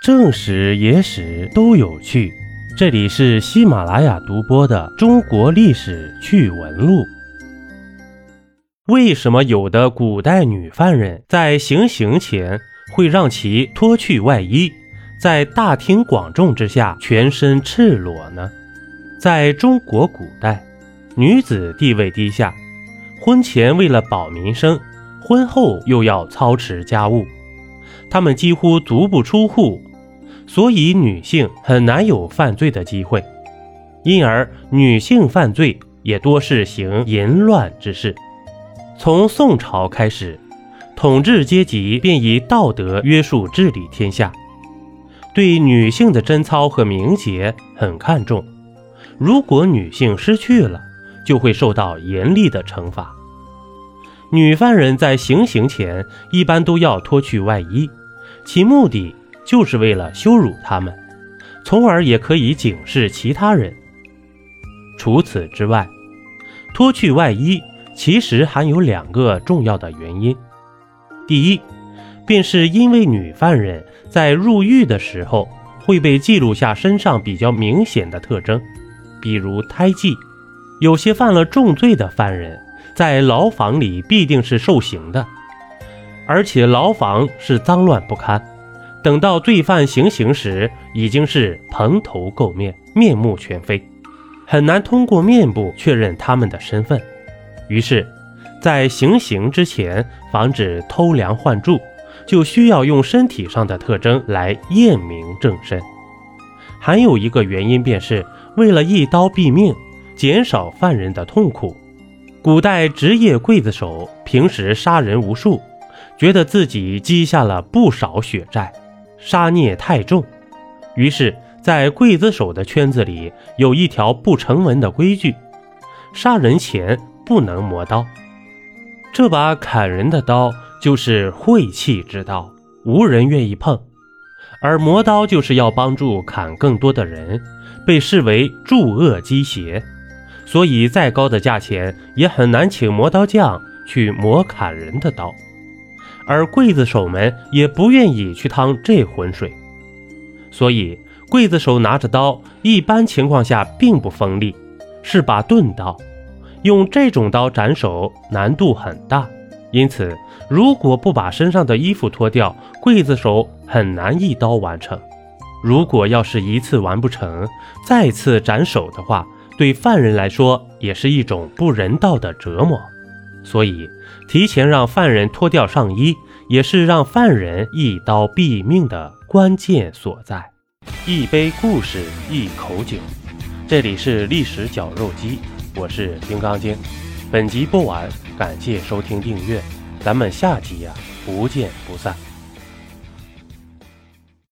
正史、野史都有趣。这里是喜马拉雅独播的《中国历史趣闻录》。为什么有的古代女犯人在行刑前会让其脱去外衣，在大庭广众之下全身赤裸呢？在中国古代，女子地位低下，婚前为了保民生，婚后又要操持家务，她们几乎足不出户。所以女性很难有犯罪的机会，因而女性犯罪也多是行淫乱之事。从宋朝开始，统治阶级便以道德约束治理天下，对女性的贞操和名节很看重。如果女性失去了，就会受到严厉的惩罚。女犯人在行刑前一般都要脱去外衣，其目的。就是为了羞辱他们，从而也可以警示其他人。除此之外，脱去外衣其实还有两个重要的原因。第一，便是因为女犯人在入狱的时候会被记录下身上比较明显的特征，比如胎记。有些犯了重罪的犯人，在牢房里必定是受刑的，而且牢房是脏乱不堪。等到罪犯行刑时，已经是蓬头垢面、面目全非，很难通过面部确认他们的身份。于是，在行刑之前，防止偷梁换柱，就需要用身体上的特征来验明正身。还有一个原因，便是为了一刀毙命，减少犯人的痛苦。古代职业刽子手平时杀人无数，觉得自己积下了不少血债。杀孽太重，于是，在刽子手的圈子里有一条不成文的规矩：杀人前不能磨刀。这把砍人的刀就是晦气之刀，无人愿意碰；而磨刀就是要帮助砍更多的人，被视为助恶积邪，所以再高的价钱也很难请磨刀匠去磨砍人的刀。而刽子手们也不愿意去趟这浑水，所以刽子手拿着刀，一般情况下并不锋利，是把钝刀。用这种刀斩首难度很大，因此如果不把身上的衣服脱掉，刽子手很难一刀完成。如果要是一次完不成，再次斩首的话，对犯人来说也是一种不人道的折磨。所以，提前让犯人脱掉上衣，也是让犯人一刀毙命的关键所在。一杯故事，一口酒，这里是历史绞肉机，我是金刚经。本集播完，感谢收听订阅，咱们下集呀，不见不散。